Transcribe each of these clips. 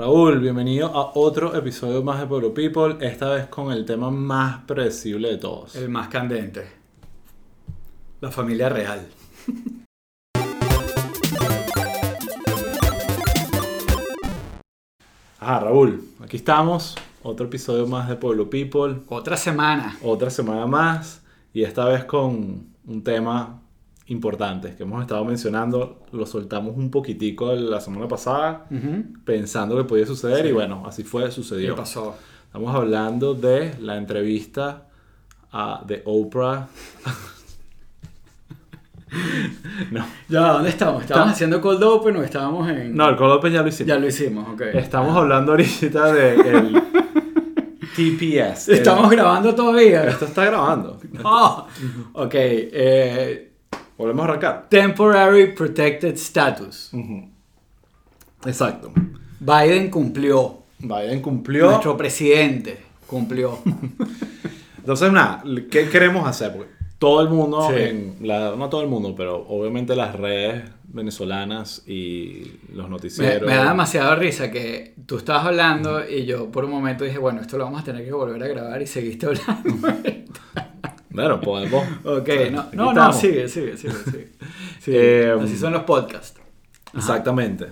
Raúl, bienvenido a otro episodio más de Pueblo People, esta vez con el tema más predecible de todos. El más candente. La familia real. Ajá, Raúl, aquí estamos, otro episodio más de Pueblo People, Otra semana. otra semana más y esta vez con un tema importante que hemos estado mencionando, lo soltamos un poquitico la semana pasada pensando que podía suceder y bueno, así fue, ¿Qué sucedió. pasó? Estamos hablando de la entrevista a, de Oprah. no, Ya, ¿dónde estamos? ¿Estábamos Estamos- haciendo cold open o estábamos en...? no, el Cold Open ya lo hicimos. Ya lo hicimos, ok. Estamos hablando ahorita de el TPS. el- ¿Estamos grabando todavía? Esto está grabando. Oh, ok. eh, Volvemos a arrancar. temporary Protected Status. Exacto. Biden cumplió. Biden cumplió. Nuestro presidente cumplió. Entonces, nada, ¿qué queremos hacer? Porque todo el mundo, Sí. en la- no todo el mundo, pero obviamente las redes venezolanas y los noticieros. me da demasiada risa que tú estabas hablando y yo por un momento dije, bueno, esto lo vamos a tener que volver a grabar y seguiste hablando. Bueno, podemos. ok, no, no, no, sigue, sigue, sigue. sigue. Sí, Eh, así son los podcasts. Exactamente.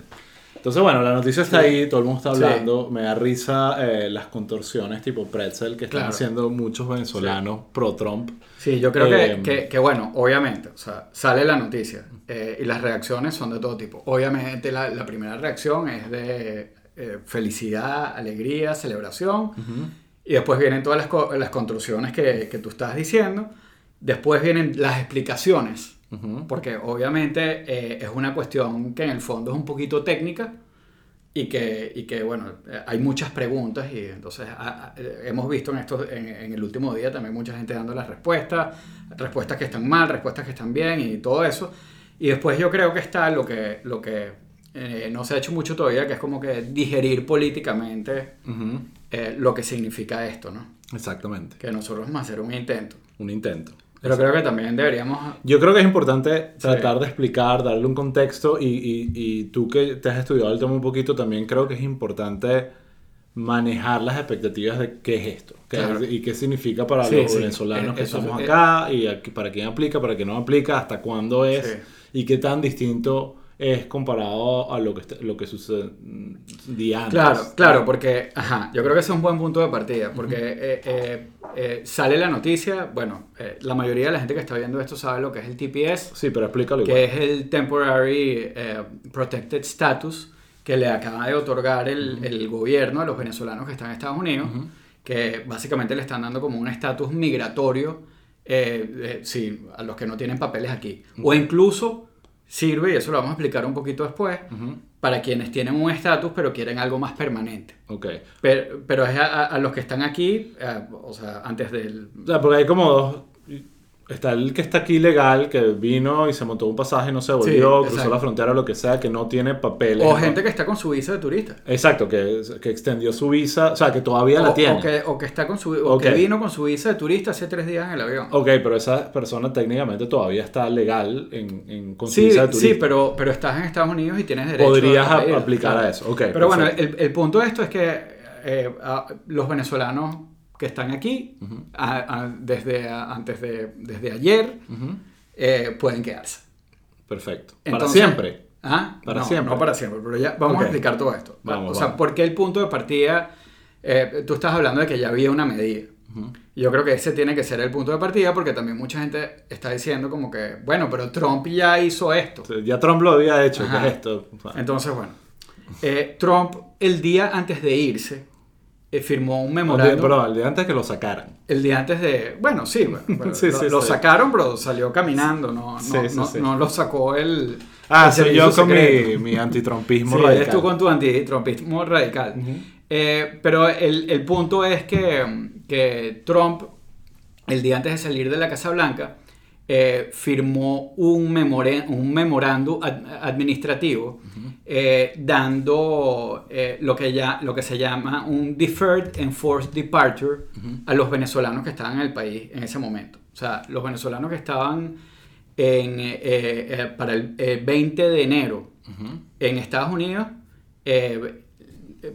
Entonces, bueno, la noticia está Sí. ahí, todo el mundo está Sí. hablando. Me da risa eh, las contorsiones tipo pretzel que están Claro. haciendo muchos venezolanos pro-Trump. Sí, yo creo Eh, que, que, que, bueno, obviamente, o sea, sale la noticia eh, y las reacciones son de todo tipo. Obviamente la, la primera reacción es de eh, felicidad, alegría, celebración. Y después vienen todas las, las construcciones que, que tú estás diciendo. Después vienen las explicaciones. Ujú. Porque obviamente eh, es una cuestión que en el fondo es un poquito técnica y que, y que bueno, hay muchas preguntas y entonces a- a- hemos visto en, estos, en, en el último día también mucha gente dando las respuestas, respuestas que están mal, respuestas que están bien y todo eso. Y después yo creo que está lo que, lo que eh, no se ha hecho mucho todavía, que es como que digerir políticamente Ujú. Eh, lo que significa esto, ¿no? Exactamente. Que nosotros vamos a hacer un intento. Un intento. Pero creo que también deberíamos... Yo creo que es importante Sí. tratar de explicar, darle un contexto y, y- y tú que te has estudiado el tema un poquito, también creo que es importante manejar las expectativas de qué es esto qué Claro. es- y qué significa para Sí, los sí. venezolanos Eh, que estamos es- acá y aquí- para quién aplica, para quién no aplica, hasta cuándo es Sí. y qué tan distinto es comparado a lo que, lo que sucedía antes. Claro, claro, porque, ajá, yo creo que ese es un buen punto de partida, porque eh, eh, eh, sale la noticia, bueno, la mayoría de la gente que está viendo esto sabe lo que es el TPS, Sí, pero explícalo igual. que es el Temporary Protected Status que le acaba de otorgar el, el gobierno a los venezolanos que están en Estados Unidos, que básicamente le están dando como un estatus migratorio, sí, a los que no tienen papeles aquí, o incluso sirve, y eso lo vamos a explicar un poquito después, para quienes tienen un estatus pero quieren algo más permanente. Ok. Pero, pero es a, a- a los que están aquí, eh, o sea, antes del... O sea, porque hay como dos. Está el que está aquí legal, que vino y se montó un pasaje, no se volvió, cruzó la frontera, lo que sea, que no tiene papeles. O ¿no? gente que está con su visa de turista. Exacto, que, que extendió su visa, o sea, que todavía la o, tiene. o que, o que está con su, o que vino con su visa de turista hace tres días en el avión. Ok, pero esa persona técnicamente todavía está legal en, en, con su visa de turista. sí, pero, pero estás en Estados Unidos y tienes derecho Podrías a aplicar claro. a eso. Ok, pero bueno, el, el punto de esto es que eh, a- los venezolanos que están aquí, a- a- desde, a- antes de, desde ayer, Ujú. eh, pueden quedarse. Perfecto. Para Entonces- siempre. Ah, Para no, siempre. No para siempre, pero ya vamos Ok. a explicar todo esto. Vamos, o sea, vamos. ¿por qué el punto de partida? eh, tú estás hablando de que ya había una medida. Y Yo creo que ese tiene que ser el punto de partida porque también mucha gente está diciendo como que, bueno, pero Trump ya hizo esto. Ya Trump lo había hecho. ¿qué es esto? Entonces, bueno, eh, Trump el día antes de irse eh, firmó un memorándum. pero el día antes que lo sacaran. El día antes de. Bueno, sí, bueno, bueno, Sí, lo, sí, lo sí. sacaron, pero salió caminando, no, no, no, lo sacó el. Ah, el soy yo con mi, mi antitrumpismo Sí, radical. eres tú con tu antitrumpismo radical. Eh, pero el, el punto es que, que Trump, el día antes de salir de la Casa Blanca, eh, firmó un, un memorándum ad- administrativo eh, dando eh, lo, que ya, lo que se llama un Deferred Enforced Departure a los venezolanos que estaban en el país en ese momento. O sea, los venezolanos que estaban en, eh, para el eh, 20 de enero en Estados Unidos,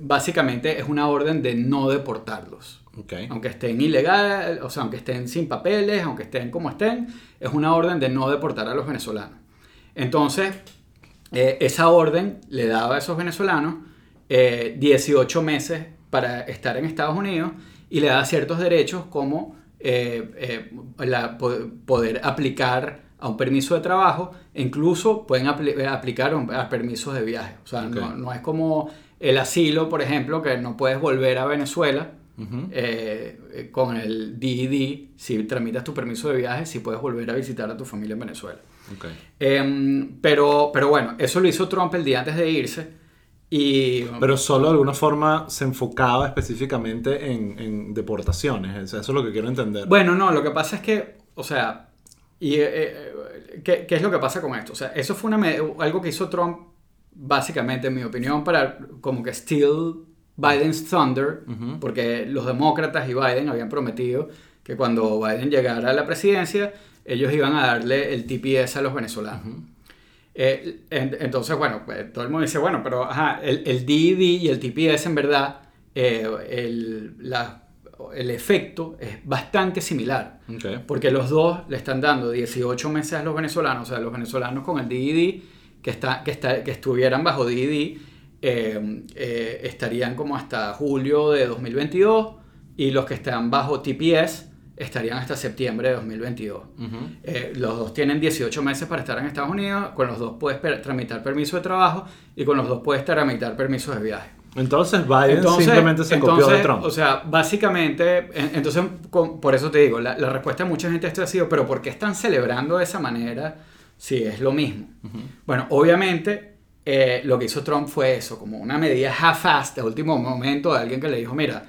básicamente es una orden de no deportarlos. Okay. Aunque estén ilegales, o sea, aunque estén sin papeles, aunque estén como estén, es una orden de no deportar a los venezolanos. Entonces, eh, esa orden le daba a esos venezolanos 18 meses para estar en Estados Unidos y le da ciertos derechos como la, poder aplicar a un permiso de trabajo e incluso pueden aplicar a permisos de viaje. O sea, no, es como el asilo, por ejemplo, que no puedes volver a Venezuela eh, con el DED. Si tramitas tu permiso de viaje, si puedes volver a visitar a tu familia en Venezuela. Em, pero, pero bueno, eso lo hizo Trump el día antes de irse. Y, pero solo de alguna forma se enfocaba específicamente en, deportaciones. Eso es lo que quiero entender. Bueno, no, lo que pasa es que, o sea, y, eh, eh, ¿qué, ¿qué, es lo que pasa con esto? O sea, eso fue una, algo que hizo Trump, básicamente, en mi opinión, para como que steal Biden's thunder, porque los demócratas y Biden habían prometido que cuando Biden llegara a la presidencia, ellos iban a darle el TPS a los venezolanos. Eh, entonces, bueno, pues, todo el mundo dice, bueno, pero ajá, el, el y el TPS en verdad, el, la, el efecto es bastante similar. Porque los dos le están dando 18 meses a los venezolanos, o sea, los venezolanos con el DID que, está, que, está, que estuvieran bajo DID eh, eh, estarían como hasta julio de 2022 y los que están bajo TPS estarían hasta septiembre de 2022. Eh, los dos tienen 18 meses para estar en Estados Unidos, con los dos puedes tramitar permiso de trabajo y con los dos puedes tramitar permisos de viaje. Entonces Biden simplemente se copió de Trump. O sea, básicamente, entonces por eso te digo, la, respuesta de mucha gente esto ha sido, pero ¿por qué están celebrando de esa manera si es lo mismo? Bueno, obviamente eh, lo que hizo Trump fue eso, como una medida half-assed de último momento de alguien que le dijo, mira,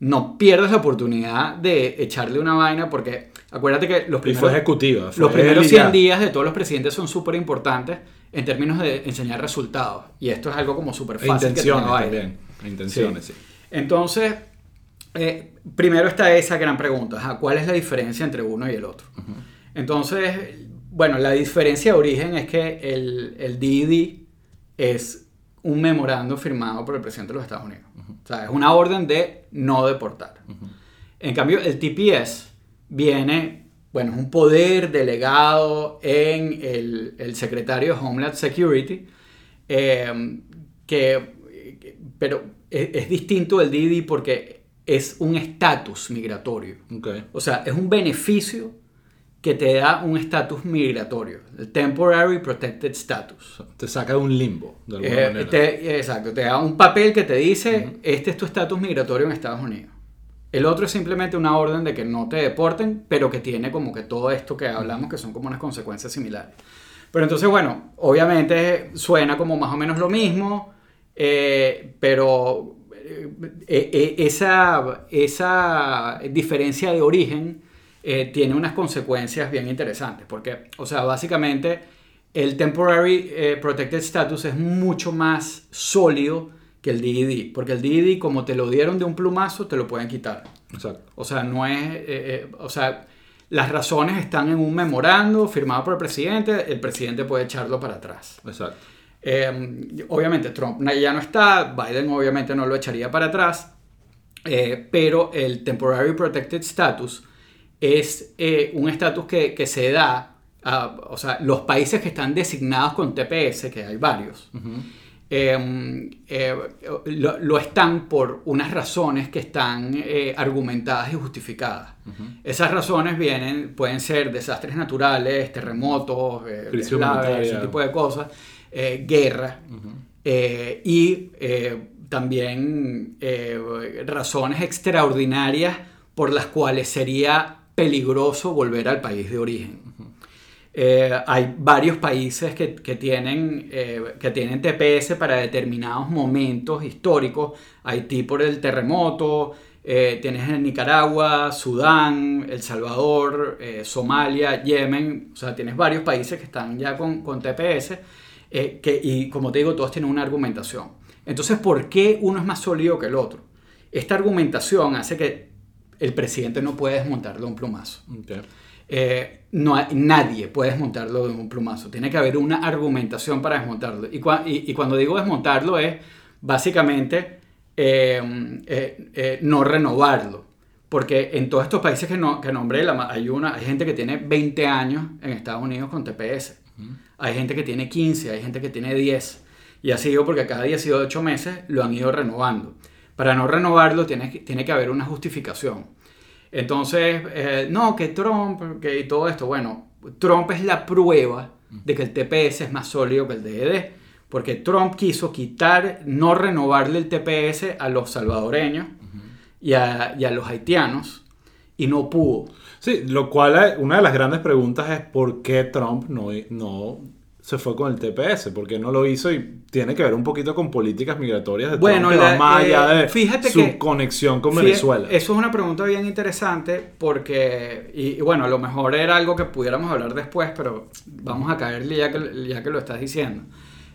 no pierdas la oportunidad de echarle una vaina porque acuérdate que los primeros, ejecutiva, los primeros 100 días de todos los presidentes son súper importantes en términos de enseñar resultados. Y esto es algo como súper fácil. E intenciones también. E intenciones, sí. Entonces, eh, primero está esa gran pregunta. ¿Cuál es la diferencia entre uno y el otro? Entonces, bueno, la diferencia de origen es que el, el es un memorando firmado por el presidente de los Estados Unidos. O sea, es una orden de no deportar. En cambio, el TPS viene bueno, es un poder delegado en el, secretario de Homeland Security, eh, que, pero es, distinto del DD porque es un estatus migratorio. O sea, es un beneficio que te da un estatus migratorio, el Temporary Protected Status. Te saca de un limbo, de alguna eh, manera. exacto, te da un papel que te dice, este es tu estatus migratorio en Estados Unidos. El otro es simplemente una orden de que no te deporten, pero que tiene como que todo esto que hablamos, que son como unas consecuencias similares. Pero entonces, bueno, obviamente suena como más o menos lo mismo, eh, pero eh, eh, esa, esa diferencia de origen tiene unas consecuencias bien interesantes, porque, o sea, básicamente el Temporary Protected Status es mucho más sólido que el DED, porque el DED como te lo dieron de un plumazo, te lo pueden quitar. Exacto. O sea, no es, eh, eh, o sea, las razones están en un memorando firmado por el presidente, el presidente puede echarlo para atrás. Exacto. Eh, obviamente Trump ya no está, Biden obviamente no lo echaría para atrás, pero el Temporary Protected Status es un estatus que, que, se da a, o sea, los países que están designados con TPS, que hay varios. Em, eh, lo, están por unas razones que están eh, argumentadas y justificadas. Esas razones vienen, pueden ser desastres naturales, terremotos, eh, ese tipo de cosas, guerra y también razones extraordinarias por las cuales sería peligroso volver al país de origen. Eh, hay varios países que, que tienen, eh, que tienen TPS para determinados momentos históricos. Haití por el terremoto, eh, tienes en Nicaragua, Sudán, El Salvador, Somalia, Yemen. O sea, tienes varios países que están ya con, con TPS. y como te digo, todos tienen una argumentación. Entonces, ¿por qué uno es más sólido que el otro? Esta argumentación hace que el presidente no puede desmontarlo de un plumazo. Eh, no nadie puede desmontarlo de un plumazo. Tiene que haber una argumentación para desmontarlo. Y, y, cuando digo desmontarlo es básicamente eh, eh, eh, no renovarlo. Porque en todos estos países que, no, que nombré, la, hay, una, hay gente que tiene 20 años en Estados Unidos con TPS. Hay gente que tiene 15, hay gente que tiene 10. Y así digo porque cada 18 meses lo han ido renovando. Para no renovarlo tiene, tiene que haber una justificación. Entonces, no, que Trump, que todo esto, bueno, Trump es la prueba de que el TPS es más sólido que el DED. Porque Trump quiso quitar, no renovarle el TPS a los salvadoreños y, a, y, los haitianos y no pudo. Sí, lo cual una de las grandes preguntas es por qué Trump no se fue con el TPS, por qué no lo hizo y tiene que ver un poquito con políticas migratorias de bueno, Trump, que va más eh, allá de fíjate su que, conexión con fíjate, Venezuela. Eso es una pregunta bien interesante porque, y, y, bueno, a lo mejor era algo que pudiéramos hablar después, pero vamos a caerle ya que, ya que lo estás diciendo.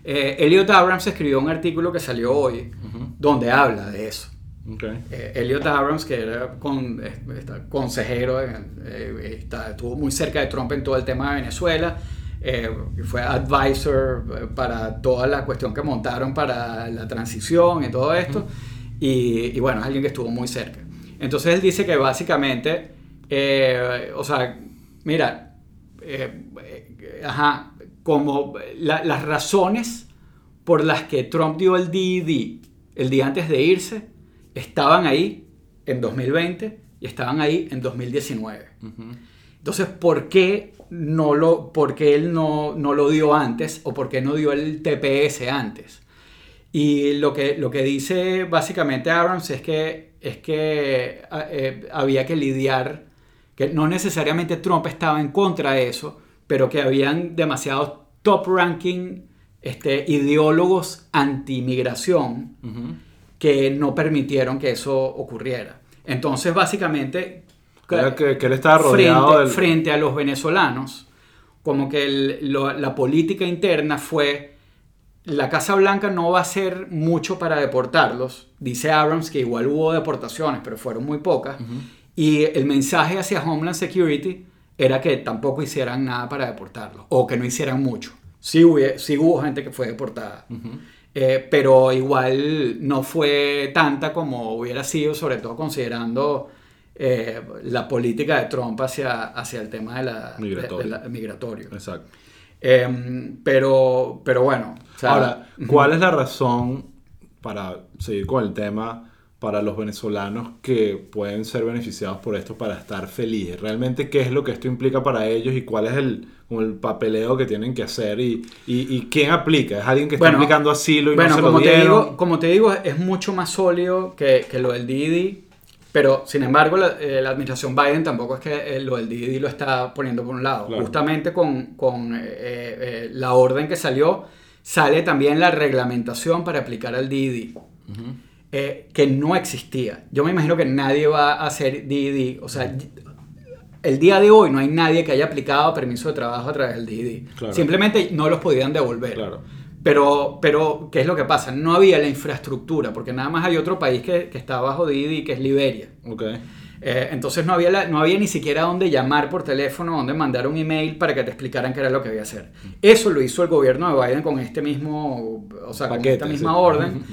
Eh, Elliot Abrams escribió un artículo que salió hoy uh -huh. donde habla de eso. Okay. Eh, Elliot Abrams, que era con, está, consejero, eh, está, estuvo muy cerca de Trump en todo el tema de Venezuela, fue advisor para toda la cuestión que montaron para la transición y todo esto, uh -huh. y, y, bueno, es alguien que estuvo muy cerca. Entonces él dice que básicamente, o sea, mira, ajá, como la, las razones por las que Trump dio el DED el día antes de irse estaban ahí en 2020 y estaban ahí en 2019. Uh -huh. Entonces, ¿por qué, no lo, por qué él no, no, lo dio antes o por qué no dio el TPS antes? Y lo que, lo que dice básicamente Abrams es que, es que eh, había que lidiar, que no necesariamente Trump estaba en contra de eso, pero que habían demasiados top ranking este, ideólogos anti-migración uh -huh. que no permitieron que eso ocurriera. Entonces, básicamente, que, que él estaba rodeado frente, del... frente a los venezolanos, como que el, lo, la política interna fue, la Casa Blanca no va a hacer mucho para deportarlos. Dice Abrams que igual hubo deportaciones, pero fueron muy pocas. Uh -huh. Y el mensaje hacia Homeland Security era que tampoco hicieran nada para deportarlos, o que no hicieran mucho. Sí hubo, sí hubo gente que fue deportada, uh -huh. eh, pero igual no fue tanta como hubiera sido, sobre todo considerando eh, la política de Trump hacia, hacia el tema de la, migratorio. De, de la, migratorio. Exacto. Eh, pero, pero bueno. O sea, Ahora, ¿cuál es la razón para seguir con el tema? para los venezolanos que pueden ser beneficiados por esto para estar felices. Realmente, ¿qué es lo que esto implica para ellos y cuál es el, como el papeleo que tienen que hacer y, y, y quién aplica? ¿Es alguien que está bueno, aplicando asilo y bueno, no se como lo te digo, como te digo, es mucho más sólido que, que lo del DED, pero sin embargo la, eh, la, administración Biden tampoco es que eh, lo del DED lo está poniendo por un lado. Claro. Justamente con, con eh, eh, la orden que salió, sale también la reglamentación para aplicar al DED. Uh -huh eh, que no existía. Yo me imagino que nadie va a hacer DD. O sea, el día de hoy no hay nadie que haya aplicado permiso de trabajo a través del DD. Claro. Simplemente no los podían devolver. Claro. Pero, pero, ¿qué es lo que pasa? No había la infraestructura, porque nada más hay otro país que, que está bajo DD, que es Liberia. Okay. Eh, entonces no había, la, no había ni siquiera dónde llamar por teléfono, dónde mandar un email para que te explicaran qué era lo que había que hacer. Eso lo hizo el gobierno de Biden con este mismo, o sea, Paquete, con esta misma sí. orden.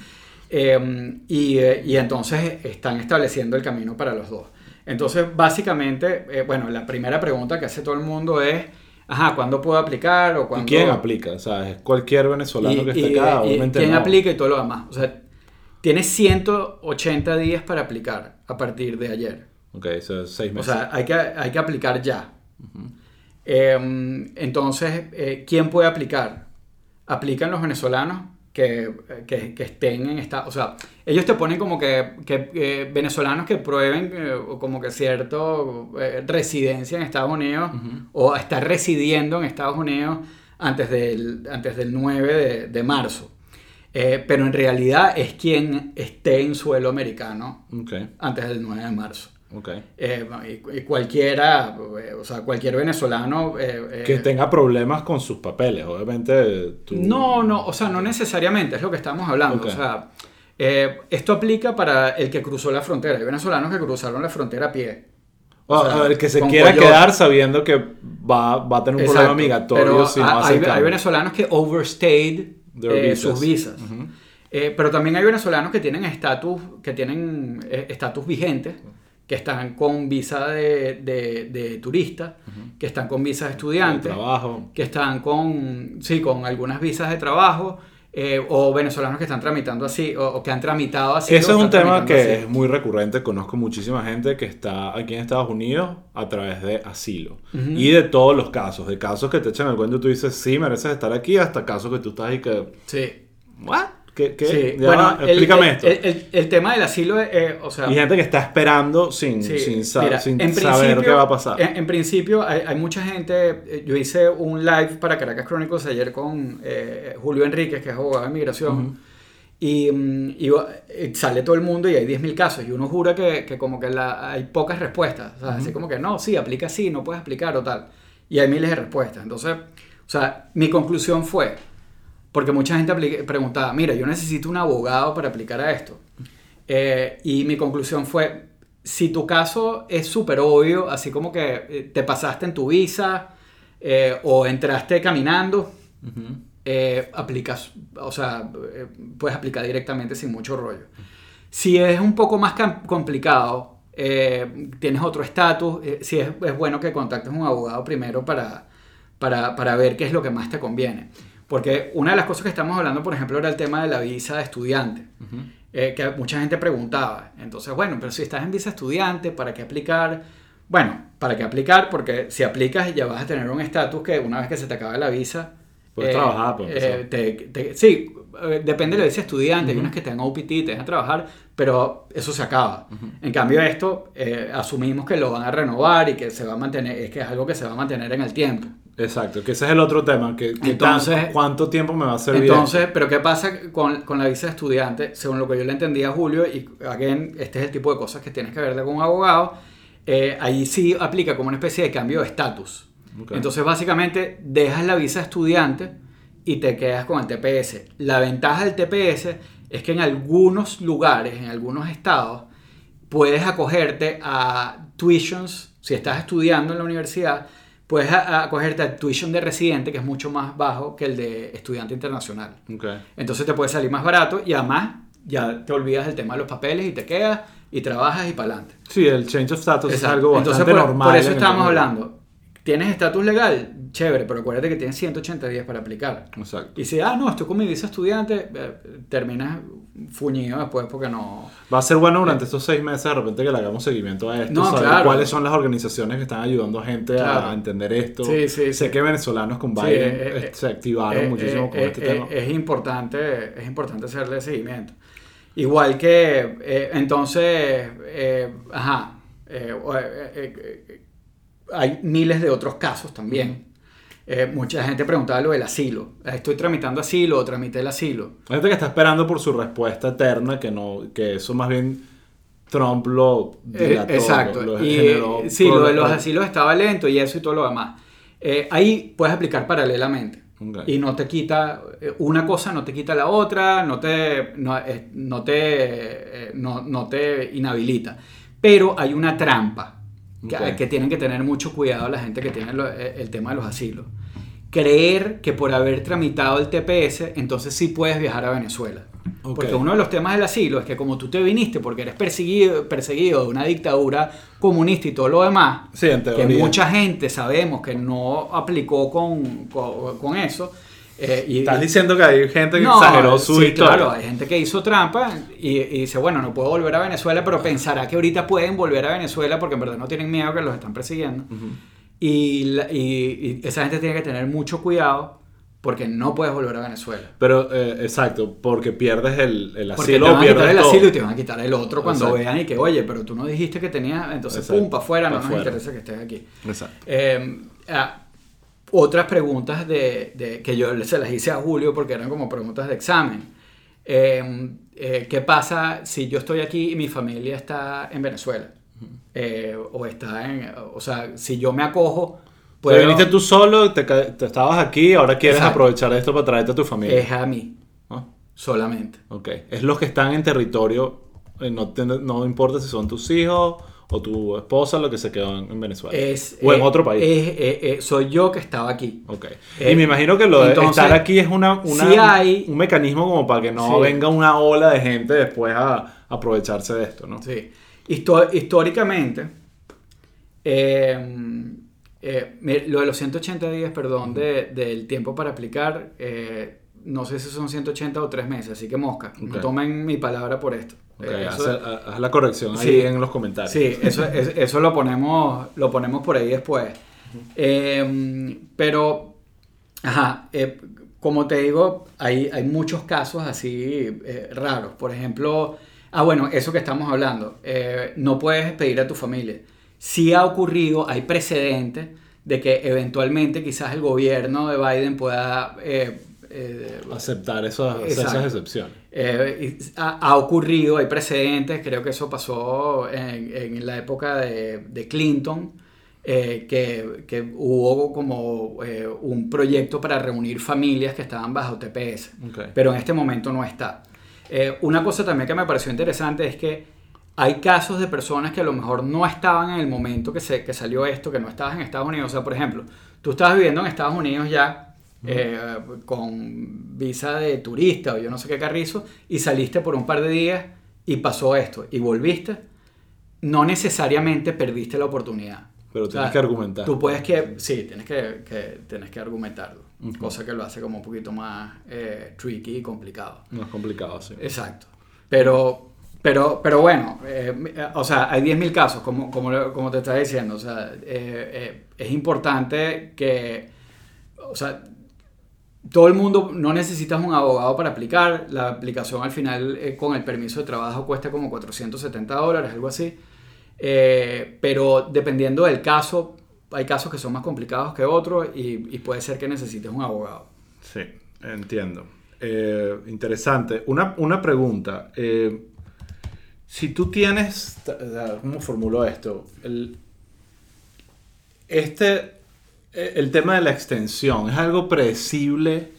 Eh, y, y, entonces están estableciendo el camino para los dos. Entonces, básicamente, eh, bueno, la primera pregunta que hace todo el mundo es, ajá, ¿cuándo puedo aplicar? O cuándo... ¿Y quién aplica? O sea, es cualquier venezolano y, que esté acá, y, obviamente ¿Quién no. aplica y todo lo demás? O sea, tienes 180 días para aplicar a partir de ayer. Ok, eso es seis meses. O sea, hay que, hay que aplicar ya. Uh -huh. eh, entonces, eh, ¿quién puede aplicar? Aplican los venezolanos que, que, que, estén en esta, o sea, ellos te ponen como que, que eh, venezolanos que prueben eh, como que cierto eh, residencia en Estados Unidos uh -huh. o estar residiendo en Estados Unidos antes del, antes del 9 de, de marzo. Eh, pero en realidad es quien esté en suelo americano okay. antes del 9 de marzo. Okay. Eh, y, cualquiera, o sea, cualquier venezolano... Eh, que tenga problemas con sus papeles, obviamente. Tú... No, no, o sea, no necesariamente, es lo que estamos hablando. Okay. O sea, eh, esto aplica para el que cruzó la frontera. Hay venezolanos que cruzaron la frontera a pie. O sea, el que se quiera coyote. quedar sabiendo que va, va a tener un Exacto, problema migratorio pero si no hay, hay, venezolanos que overstayed eh, sus visas. Uh -huh. Eh, pero también hay venezolanos que tienen estatus que tienen eh, estatus vigentes, que están con visa de, de, de turista, que están con visa de estudiante, trabajo. que están con, sí, con algunas visas de trabajo, eh, o venezolanos que están tramitando así, o, o que han tramitado así. Ese es un tema que así. es muy recurrente. Conozco muchísima gente que está aquí en Estados Unidos a través de asilo. Y de todos los casos. De casos que te echan el cuento y tú dices, sí, mereces estar aquí, hasta casos que tú estás ahí que... Sí. ¿What? ¿Qué? qué? Sí, Ya bueno, explícame el, esto. El, el- el tema del asilo, eh, o sea, y gente que está esperando sin, Sí, sin, sa- mira, sin saber qué va a pasar. En, en principio, hay, hay mucha gente. eh, Yo hice un live para Caracas Chronicles ayer con eh, Julio Enríquez, que es abogado de migración. Y, mm, y y sale todo el mundo y hay 10.000 casos. Y uno jura que, que como que la- hay pocas respuestas. O sea, así como que no, sí, aplica así, no puedes aplicar o tal. Y hay miles de respuestas. Entonces, o sea, mi conclusión fue. Porque mucha gente preguntaba, mira, yo necesito un abogado para aplicar a esto. Eh, y mi conclusión fue, si tu caso es súper obvio, así como que eh, te pasaste en tu visa eh, o entraste caminando, eh, aplicas, o sea, eh, puedes aplicar directamente sin mucho rollo. Si es un poco más complicado, eh, tienes otro estatus, si es, es bueno que contactes a un abogado primero para, para, para ver qué es lo que más te conviene. Porque una de las cosas que estamos hablando, por ejemplo, era el tema de la visa de estudiante, eh, que mucha gente preguntaba. Entonces, bueno, pero si estás en visa estudiante, ¿para qué aplicar? Bueno, ¿para qué aplicar? Porque si aplicas ya vas a tener un estatus que una vez que se te acabe la visa... Puedes trabajar, pues, eh, te- te- sí, eh, depende de la visa estudiante. Hay unas que te dan OPT, te dejan trabajar, pero eso se acaba. En cambio, esto eh, asumimos que lo van a renovar y que se va a mantener, es que es algo que se va a mantener en el tiempo. Exacto, que ese es el otro tema. Que, que Entonces- tan- ¿Cuánto tiempo me va a servir? Entonces, pero ¿qué pasa con, con la visa de estudiante? Según lo que yo le entendí a Julio, y again, este es el tipo de cosas que tienes que verle con un abogado, eh, ahí sí aplica como una especie de cambio de estatus. Entonces, básicamente, dejas la visa de estudiante y te quedas con el TPS. La ventaja del TPS es que en algunos lugares, en algunos estados, puedes acogerte a tuitions, si estás estudiando en la universidad, puedes acogerte a tuition de residente, que es mucho más bajo que el de estudiante internacional. Ok. Entonces te puede salir más barato y además ya te olvidas del tema de los papeles y te quedas y trabajas y para adelante. Sí, el change of status es algo bastante Entonces, por, normal. por eso estábamos hablando. ¿Tienes estatus legal? Chévere, pero acuérdate que tienes 180 días para aplicar. Exacto. Y si, ah, no, estoy con mi visa estudiante, eh, terminas fuñido después porque no... Va a ser bueno durante estos seis meses de repente que le hagamos seguimiento a esto, No, saber claro. cuáles son las organizaciones que están ayudando a gente Claro. a entender esto. Sí, sí, sé sí. que venezolanos con Biden eh, eh, eh, se activaron Eh, muchísimo eh, con eh, este eh, tema. Es importante, es importante hacerle seguimiento. Igual que, eh, entonces, eh, ajá, eh, eh, eh, eh, hay miles de otros casos también. Eh, mucha gente preguntaba lo del asilo. Estoy tramitando asilo o tramité el asilo. Hay gente que está esperando por su respuesta eterna, que no, que eso más bien Trump lo Eh, dilató, exacto. lo- lo y generó sí, lo de los asilos estaba lento y eso y todo lo demás. Eh, ahí puedes aplicar paralelamente. Y no te quita, eh, una cosa no te quita la otra, no te, no, eh, no te, eh, no, no te inhabilita. Pero hay una trampa que, tienen que tener mucho cuidado la gente que tiene lo- eh, el tema de los asilos. Creer que por haber tramitado el TPS, entonces sí puedes viajar a Venezuela. Porque uno de los temas del asilo es que como tú te viniste porque eres perseguido, perseguido de una dictadura comunista y todo lo demás, Sí, que mucha gente sabemos que no aplicó con, con, con eso. Eh, y, Estás diciendo que hay gente que no, exageró su sí, historia. claro, hay gente que hizo trampa y, y dice, bueno, no puedo volver a Venezuela, pero pensará que ahorita pueden volver a Venezuela porque en verdad no tienen miedo que los están persiguiendo. y, la- y- y esa gente tiene que tener mucho cuidado porque no puedes volver a Venezuela. Pero, eh, exacto, porque pierdes el, el Porque asilo te o van a quitar el todo. asilo y te van a quitar el otro cuando Exacto. vean y que, oye, pero tú no dijiste que tenías, entonces Exacto. pum, para afuera, no nos fuera. interesa que estés aquí. Exacto. Eh, ah, otras preguntas de, de- que yo se las hice a Julio porque eran como preguntas de examen. Eh, eh, ¿Qué pasa si yo estoy aquí y mi familia está en Venezuela? Eh, o está en, o sea, si yo me acojo, Pues puedo, viniste tú solo, te, estabas aquí, ahora quieres Exacto. aprovechar esto para traerte a tu familia. es a mí Ah, solamente. ok. Es los que están en territorio, eh, no, no importa si son tus hijos o tu esposa lo que se quedó en, en Venezuela. Es, o en eh, otro país. eh, eh, soy yo que estaba aquí. Ok. Y me imagino que lo de entonces, estar aquí es una, una- hay- un mecanismo como para que no Sí. venga una ola de gente después a aprovecharse de esto, ¿no? Sí. Histo- históricamente, me- lo de los 180 días, perdón, de- del tiempo para aplicar, no sé si son 180 o 3 meses, así que mosca, no Ok. tomen mi palabra por esto. Eh, haz, la corrección ahí Sí. en los comentarios. Sí, eso, es- eso lo, ponemos, lo ponemos por ahí después. Eh, pero, ajá, eh, como te digo, hay, hay muchos casos así eh, raros. Por ejemplo, ah, bueno, eso que estamos hablando, no puedes despedir a tu familia. Sí ha ocurrido, hay precedentes de que eventualmente quizás el gobierno de Biden pueda... eh, Aceptar esas, excepciones. eh, ha, ha ocurrido, hay precedentes, creo que eso pasó en, en la época de, de Clinton, eh, que, que hubo como un proyecto para reunir familias que estaban bajo TPS, pero en este momento no está. Una cosa también que me pareció interesante es que hay casos de personas que a lo mejor no estaban en el momento que, se, que salió esto, que no estabas en Estados Unidos. O sea, por ejemplo, tú estabas viviendo en Estados Unidos ya eh, con visa de turista o yo no sé qué carrizo y saliste por un par de días y pasó esto y volviste, no necesariamente perdiste la oportunidad. Pero O sea, tienes que argumentar. Tú puedes que, sí, tienes que, que- tienes que argumentarlo, cosa que lo hace como un poquito más eh, tricky y complicado. Es complicado, sí. Exacto. Pero, pero, pero bueno, eh, o sea, hay 10.000 casos, como, como, como te estaba diciendo. O sea, es importante que, o sea, todo el mundo, no necesitas un abogado para aplicar. La aplicación al final eh, con el permiso de trabajo cuesta como 470 dólares, algo así. Eh, pero dependiendo del caso, hay casos que son más complicados que otros y, puede ser que necesites un abogado. Sí, entiendo. Eh, interesante. Una, una pregunta. si tú tienes, ¿cómo formulo esto? Este, el tema de la extensión, ¿es algo predecible?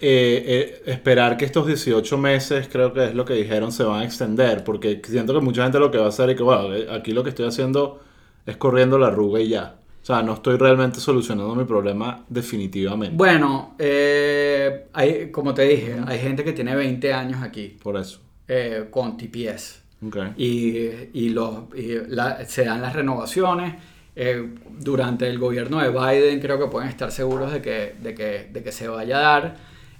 eh, eh, esperar que estos 18 meses, creo que es lo que dijeron, se van a extender, porque siento que mucha gente lo que va a hacer es que, bueno, eh, aquí lo que estoy haciendo es corriendo la arruga y ya. O sea, no estoy realmente solucionando mi problema definitivamente. Bueno, eh, hay, como te dije, hay gente que tiene 20 años aquí Por eso. eh, con TPS Ok. y, y los, y la- se dan las renovaciones. Eh, durante el gobierno de Biden creo que pueden estar seguros de que, de que, de que se vaya a dar.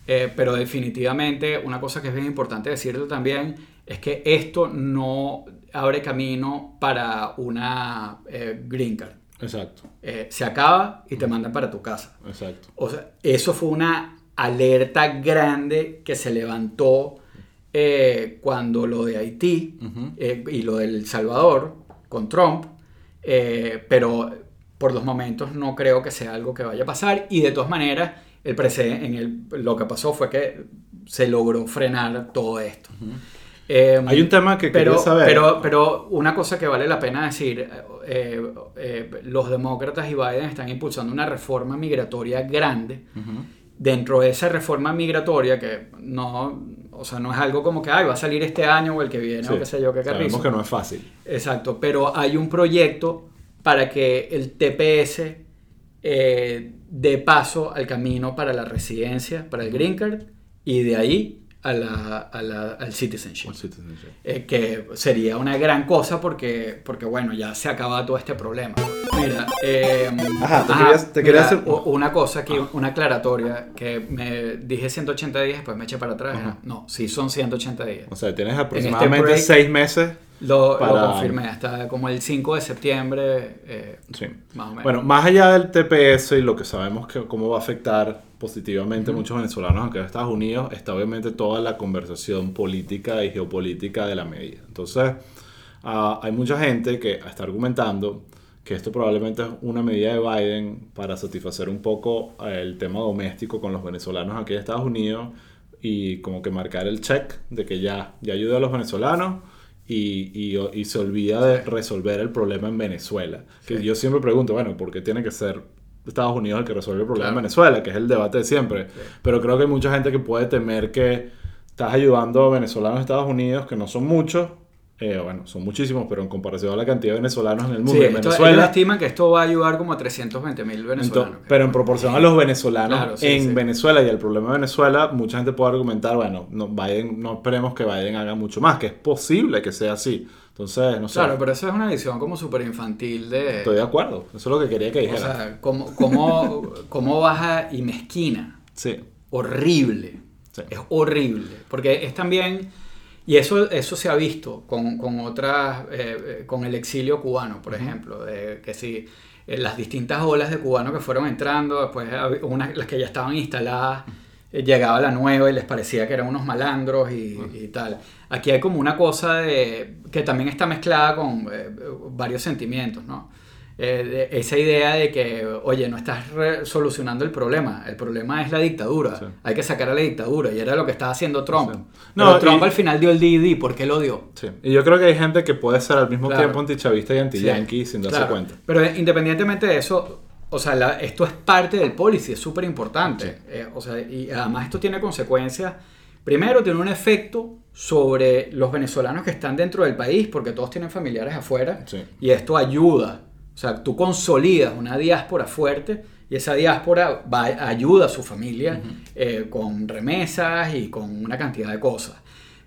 Eh, pero definitivamente una cosa que es bien importante decirlo también es que esto no abre camino para una eh, green card. Exacto, se acaba y te mandan para tu casa. exacto. O sea, eso fue una alerta grande que se levantó cuando lo de Haití y lo del Salvador con Trump, eh, pero por los momentos no creo que sea algo que vaya a pasar y de todas maneras el en el, lo que pasó fue que se logró frenar todo esto. Eh, Hay un tema que pero, saber. pero, pero una cosa que vale la pena decir, eh, eh, los demócratas y Biden están impulsando una reforma migratoria grande. Dentro de esa reforma migratoria, que no, o sea, no es algo como que Ay, va a salir este año o el que viene Sí, o qué sé yo, qué Sabemos carrizo. que no es fácil. Exacto, pero hay un proyecto para que el TPS eh, dé paso al camino para la residencia, para el green card, y de ahí a la- a la- al citizenship. Citizenship. Eh, que sería una gran cosa porque, porque bueno, ya se acaba todo este problema. Mira, eh, Ajá, te querías- te quería hacer- una cosa aquí, una aclaratoria, que me dije 180 días, después me eché para atrás. Ajá. No, sí son 180 días. O sea, tienes aproximadamente break- seis meses. Lo, lo Para- confirmé hasta como el 5 de septiembre, eh, Sí. más o menos. Bueno, más allá del TPS y lo que sabemos que cómo va a afectar positivamente a muchos venezolanos aunque en Estados Unidos, está obviamente toda la conversación política y geopolítica de la medida. Entonces, ah, hay mucha gente que está argumentando que esto probablemente es una medida de Biden para satisfacer un poco eh, el tema doméstico con los venezolanos aquí en Estados Unidos y como que marcar el check de que ya, ya ayuda a los venezolanos y, y- y se olvida de resolver el problema en Venezuela. Que Sí. yo siempre pregunto, bueno, ¿por qué tiene que ser Estados Unidos el que resuelve el problema Claro. en Venezuela? Que es el debate de siempre. Sí. Pero creo que hay mucha gente que puede temer que estás ayudando a venezolanos en Estados Unidos, que no son muchos, eh, bueno, son muchísimos, pero en comparación a la cantidad de venezolanos en el mundo, Sí, en esto- Venezuela, ellos estiman que esto va a ayudar como a 320 mil venezolanos. pero en proporción a los venezolanos Claro, sí, en sí. Venezuela y el problema de Venezuela, mucha gente puede argumentar, bueno, no, Biden, no esperemos que Biden haga mucho más, que es posible que sea así. Entonces, no sé, Claro, pero eso es una visión como súper infantil de... estoy de acuerdo. Eso es lo que quería que o dijera. sea, cómo, cómo, cómo baja y mezquina. sí, Horrible. Sí. Es horrible. Porque es también... Y eso, eso se ha visto con, con otras... eh, eh, con el exilio cubano, por ejemplo. De, que si eh, las distintas olas de cubanos que fueron entrando, después hab- unas, las que ya estaban instaladas, eh, llegaba la nueva y les parecía que eran unos malandros y, y tal. Aquí hay como una cosa de, que también está mezclada con varios sentimientos, ¿no? Eh, de esa idea de que, oye, no estás solucionando el problema, el problema es la dictadura, Sí. hay que sacar a la dictadura, y era lo que estaba haciendo Trump. Sí. No, No, Trump y- al final dio el DD, ¿por qué lo dio? sí. Y yo creo que hay gente que puede ser al mismo Claro. tiempo antichavista y anti-yankee sin darse Claro. cuenta. Pero independientemente de eso, o sea, la- esto es parte del policy, es súper importante. Eh, o sea, y además esto tiene consecuencias. Primero, tiene un efecto sobre los venezolanos que están dentro del país, porque todos tienen familiares afuera, Sí. y esto ayuda. O sea, tú consolidas una diáspora fuerte y esa diáspora va, ayuda a su familia eh, con remesas y con una cantidad de cosas.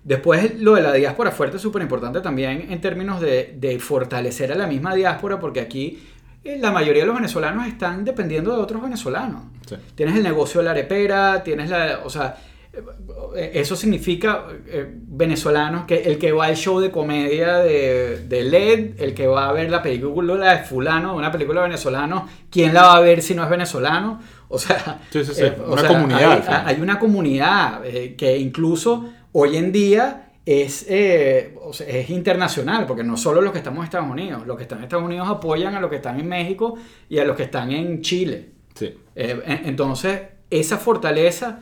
Después, lo de la diáspora fuerte es súper importante también en términos de, de fortalecer a la misma diáspora, porque aquí eh, la mayoría de los venezolanos están dependiendo de otros venezolanos. Sí. Tienes el negocio de la arepera, tienes la. O sea, eso significa eh, venezolanos que el que va al show de comedia de, de LED, el que va a ver la película de Fulano, una película venezolano, ¿quién la va a ver si no es venezolano? O sea, Sí, sí, sí, eh, o una sea, comunidad, Hay, una comunidad eh, que incluso hoy en día es, eh, o sea, es internacional, porque no solo los que estamos en Estados Unidos, los que están en Estados Unidos apoyan a los que están en México y a los que están en Chile. Sí. Eh, en- entonces, esa fortaleza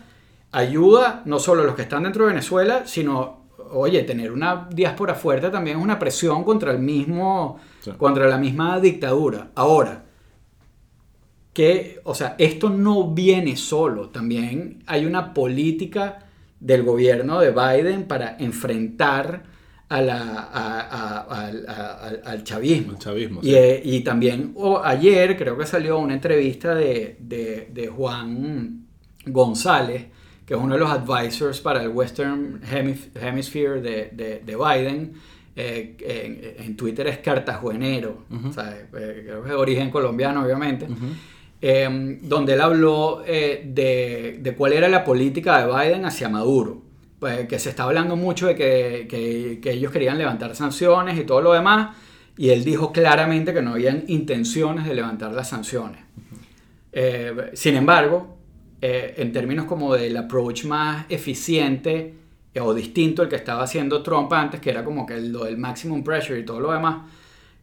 ayuda no solo a los que están dentro de Venezuela, sino, oye, tener una diáspora fuerte también es una presión contra el mismo, Sí. contra la misma dictadura. Ahora, que, o sea, esto no viene solo, también hay una política del gobierno de Biden para enfrentar a la, a- a- al- a- al- al chavismo. El chavismo, Y, sí. eh, y también ayer creo que salió una entrevista de, de- de Juan González, que es uno de los advisors para el Western Hemisphere de, de- de Biden. Eh, en, en Twitter es cartagenero, sea, eh, creo que es de origen colombiano, obviamente. eh, donde él habló eh, de, de cuál era la política de Biden hacia Maduro. Pues, que se está hablando mucho de que, que- que ellos querían levantar sanciones y todo lo demás, y él dijo claramente que no habían intenciones de levantar las sanciones. Eh, sin embargo, eh, en términos como del approach más eficiente eh, o distinto al que estaba haciendo Trump antes, que era como que lo del maximum pressure y todo lo demás,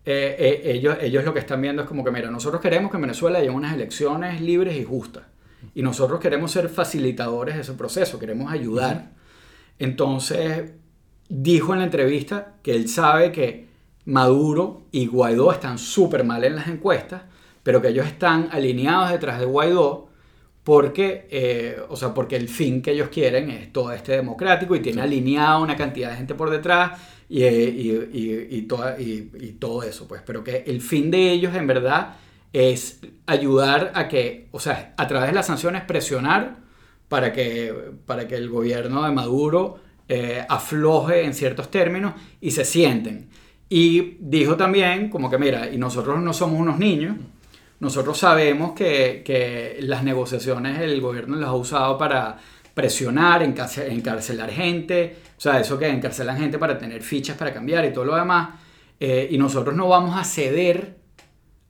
eh, eh, ellos, ellos lo que están viendo es como que, mira, nosotros queremos que en Venezuela haya unas elecciones libres y justas. Y nosotros queremos ser facilitadores de ese proceso, queremos ayudar. Entonces, dijo en la entrevista que él sabe que Maduro y Guaidó están súper mal en las encuestas, pero que ellos están alineados detrás de Guaidó porque, eh, o sea, porque el fin que ellos quieren es todo este democrático y tiene alineado una cantidad de gente por detrás y, eh, y- y- y toda- y- y todo eso, pues. Pero que el fin de ellos en verdad es ayudar a que, o sea, a través de las sanciones presionar para que, para que el gobierno de Maduro eh, afloje en ciertos términos y se sienten. Y dijo también, como que mira, y nosotros no somos unos niños, nosotros sabemos que, que las negociaciones el gobierno las ha usado para presionar, encarce- encarcelar gente, o sea, eso que encarcelan gente para tener fichas para cambiar y todo lo demás, eh, y nosotros no vamos a ceder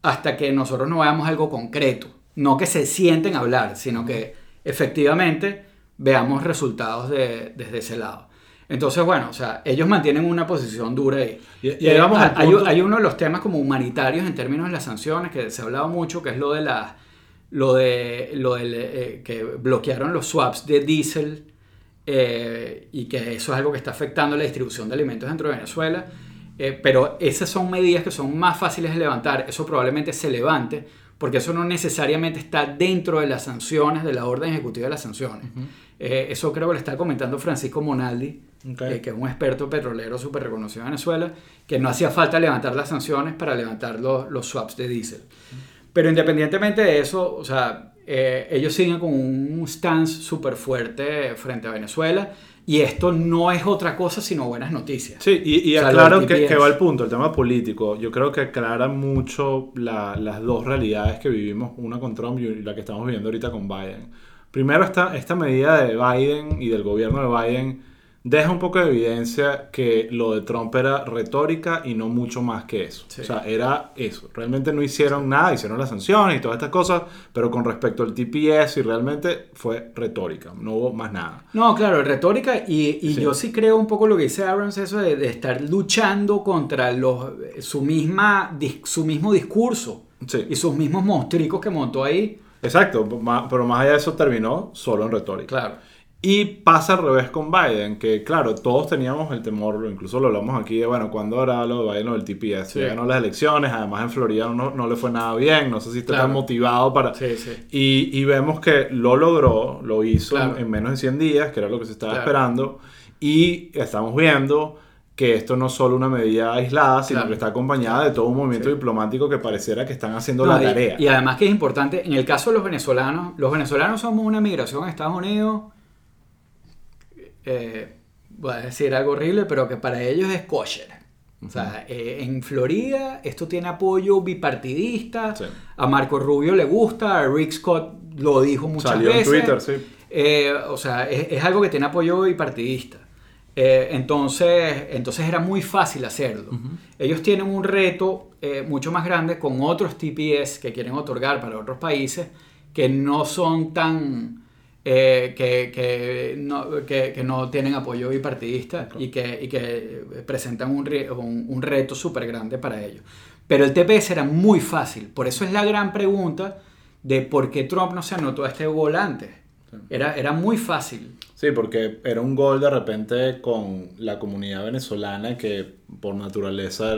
hasta que nosotros no veamos algo concreto. No que se sienten a hablar, sino que efectivamente veamos resultados de- desde ese lado. Entonces, bueno, o sea, ellos mantienen una posición dura ahí. Y- y ahí vamos al hay, punto- hay uno de los temas como humanitarios en términos de las sanciones que se ha hablado mucho, que es lo de la lo de lo del, eh, que bloquearon los swaps de diésel eh, y que eso es algo que está afectando la distribución de alimentos dentro de Venezuela. Eh, pero esas son medidas que son más fáciles de levantar. Eso probablemente se levante porque eso no necesariamente está dentro de las sanciones, de la orden ejecutiva de las sanciones. Eh, eso creo que lo está comentando Francisco Monaldi, eh, que es un experto petrolero súper reconocido en Venezuela, que no hacía falta levantar las sanciones para levantar los, los swaps de diésel. Pero independientemente de eso, o sea, eh, ellos siguen con un stance súper fuerte frente a Venezuela y esto no es otra cosa sino buenas noticias. Sí, y, y que, que va al punto, el tema político. Yo creo que aclara mucho la- las dos realidades que vivimos, una con Trump y la que estamos viviendo ahorita con Biden. Primero, esta, esta medida de Biden y del gobierno de Biden deja un poco de evidencia que lo de Trump era retórica y no mucho más que eso. Sí. O sea, era eso. Realmente no hicieron nada, hicieron las sanciones y todas estas cosas, pero con respecto al TPS y realmente fue retórica, no hubo más nada. No, claro, retórica y, y Sí. yo sí creo un poco lo que dice Abrams, eso de, de estar luchando contra los, su, misma, su mismo discurso Sí. y sus mismos monstruos que montó ahí. Exacto, pero más allá de eso terminó solo en retórica. Claro. Y pasa al revés con Biden, que claro, todos teníamos el temor, incluso lo hablamos aquí de, bueno, cuando era lo de Biden, lo del TPS, Sí. ganó las elecciones, además en Florida no, no le fue nada bien, no sé si está Claro. tan motivado para... Sí, sí. Y, y vemos que lo logró, lo hizo Claro. en menos de 100 días, que era lo que se estaba Claro. esperando, y estamos viendo que esto no es solo una medida aislada, sino Claro. que está acompañada de todo un movimiento Sí. diplomático que pareciera que están haciendo No, la y- tarea. Y, además que es importante, en el caso de los venezolanos, los venezolanos somos una migración a Estados Unidos, eh, voy a decir algo horrible, pero que para ellos es kosher. O sea, eh, en Florida esto tiene apoyo bipartidista, Sí. a Marco Rubio le gusta, a Rick Scott lo dijo muchas Salió en veces. Twitter, sí. Eh, o sea, es, es algo que tiene apoyo bipartidista. Eh, entonces, entonces era muy fácil hacerlo. Ellos tienen un reto eh, mucho más grande con otros TPS que quieren otorgar para otros países que no son tan... eh, que, que no, que, que no tienen apoyo bipartidista y que, y que presentan un, re- un, un reto súper grande para ellos. Pero el TPS era muy fácil. Por eso es la gran pregunta de por qué Trump no se anotó a este gol antes. Era, era muy fácil. Sí, porque era un gol de repente con la comunidad venezolana que por naturaleza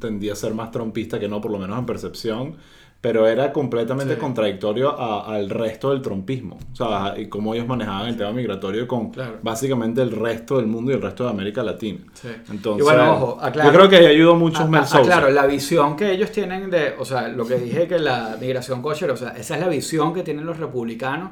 tendía a ser más trompista que no, por lo menos en percepción, pero era completamente Sí. contradictorio a- al resto del trompismo. O sea, y cómo ellos manejaban el tema migratorio con Claro. básicamente el resto del mundo y el resto de América Latina. Sí. Entonces, Y bueno, ojo, aclaro- yo creo que ahí ayudó mucho Ah, Mel Sousa. claro, la visión que ellos tienen de, o sea, lo que dije que la migración kosher, o sea, esa es la visión que tienen los republicanos,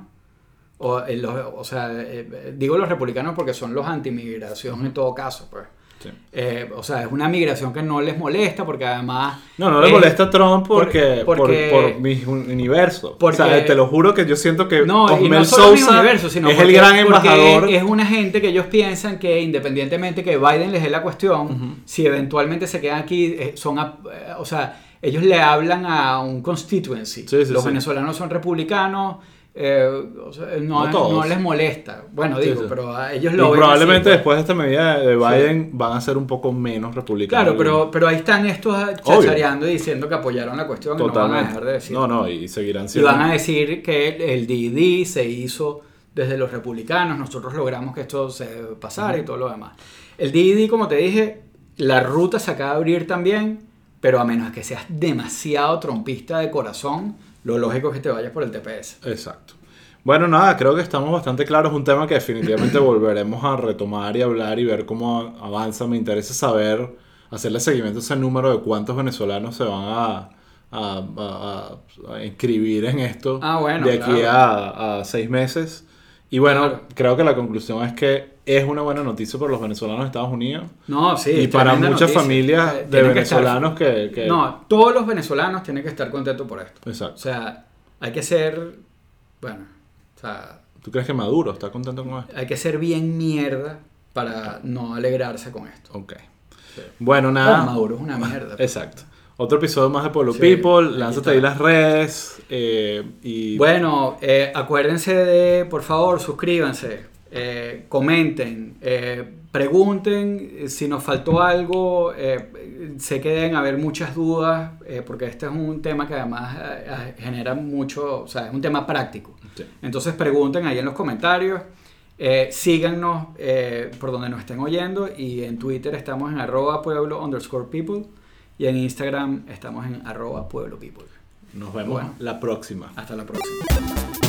o, eh, los- o sea, eh, digo los republicanos porque son los antimigración en todo caso, pues. Sí. Eh, o sea, es una migración que no les molesta porque además... No, no le eh, molesta a Trump porque, por- porque- por, por mi universo. porque- o sea, te lo juro que yo siento que No, y Osmel no solo mi Sousa universo, sino es porque- el gran embajador. Es una gente que ellos piensan que independientemente que Biden les dé la cuestión, si eventualmente se quedan aquí, eh, son, a- eh, o sea, ellos le hablan a un constituency. Sí, sí, Los venezolanos son republicanos, eh, o sea, no, No todos. no les molesta. Bueno, Sí, digo, sí. pero a ellos Y lo ven probablemente así, pues. después de esta medida de Biden van a ser un poco menos republicanos. Claro, pero, pero ahí están estos chachareando y diciendo que apoyaron la cuestión y no van a Totalmente. dejar de decir. No, no, y seguirán Y siendo. van a decir que el, el DD se hizo desde los republicanos, nosotros logramos que esto se pasara y todo lo demás. El DD, como te dije, la ruta se acaba de abrir también, pero a menos que seas demasiado trompista de corazón, lo lógico es que te vayas por el TPS. Exacto. Bueno, nada, creo que estamos bastante claros. Es un tema que definitivamente volveremos a retomar y hablar y ver cómo avanza. Me interesa saber, hacerle seguimiento a ese número de cuántos venezolanos se van a, a, a- inscribir en esto Ah, bueno, de aquí claro. a, a seis meses. Y bueno, Claro. creo que la conclusión es que es una buena noticia para los venezolanos de Estados Unidos. No, sí. y para muchas noticia. familias Eh, de tienen que estar- venezolanos que, que- No, todos los venezolanos tienen que estar contentos por esto. O Exacto. sea, hay que ser, bueno, o sea, ¿Tú crees que Maduro está contento con esto? hay que ser bien mierda para no alegrarse con esto. Ok. Bueno, nada. Oh, Maduro es una mierda. Exacto. Otro episodio más de Sí, People. Lánzate ahí las redes. eh, y Bueno, eh, acuérdense de, por favor, suscríbanse, eh, comenten, eh, pregunten eh, si nos faltó algo. sé que deben haber muchas dudas, porque este es un tema que además genera mucho, o sea, es un tema práctico. Sí. Entonces pregunten ahí en los comentarios. Eh, síganos eh, por donde nos estén oyendo y en Twitter estamos en arroba pueblo underscore people y en Instagram estamos en arroba pueblo people. nos vemos Bueno. la próxima. Hasta la próxima.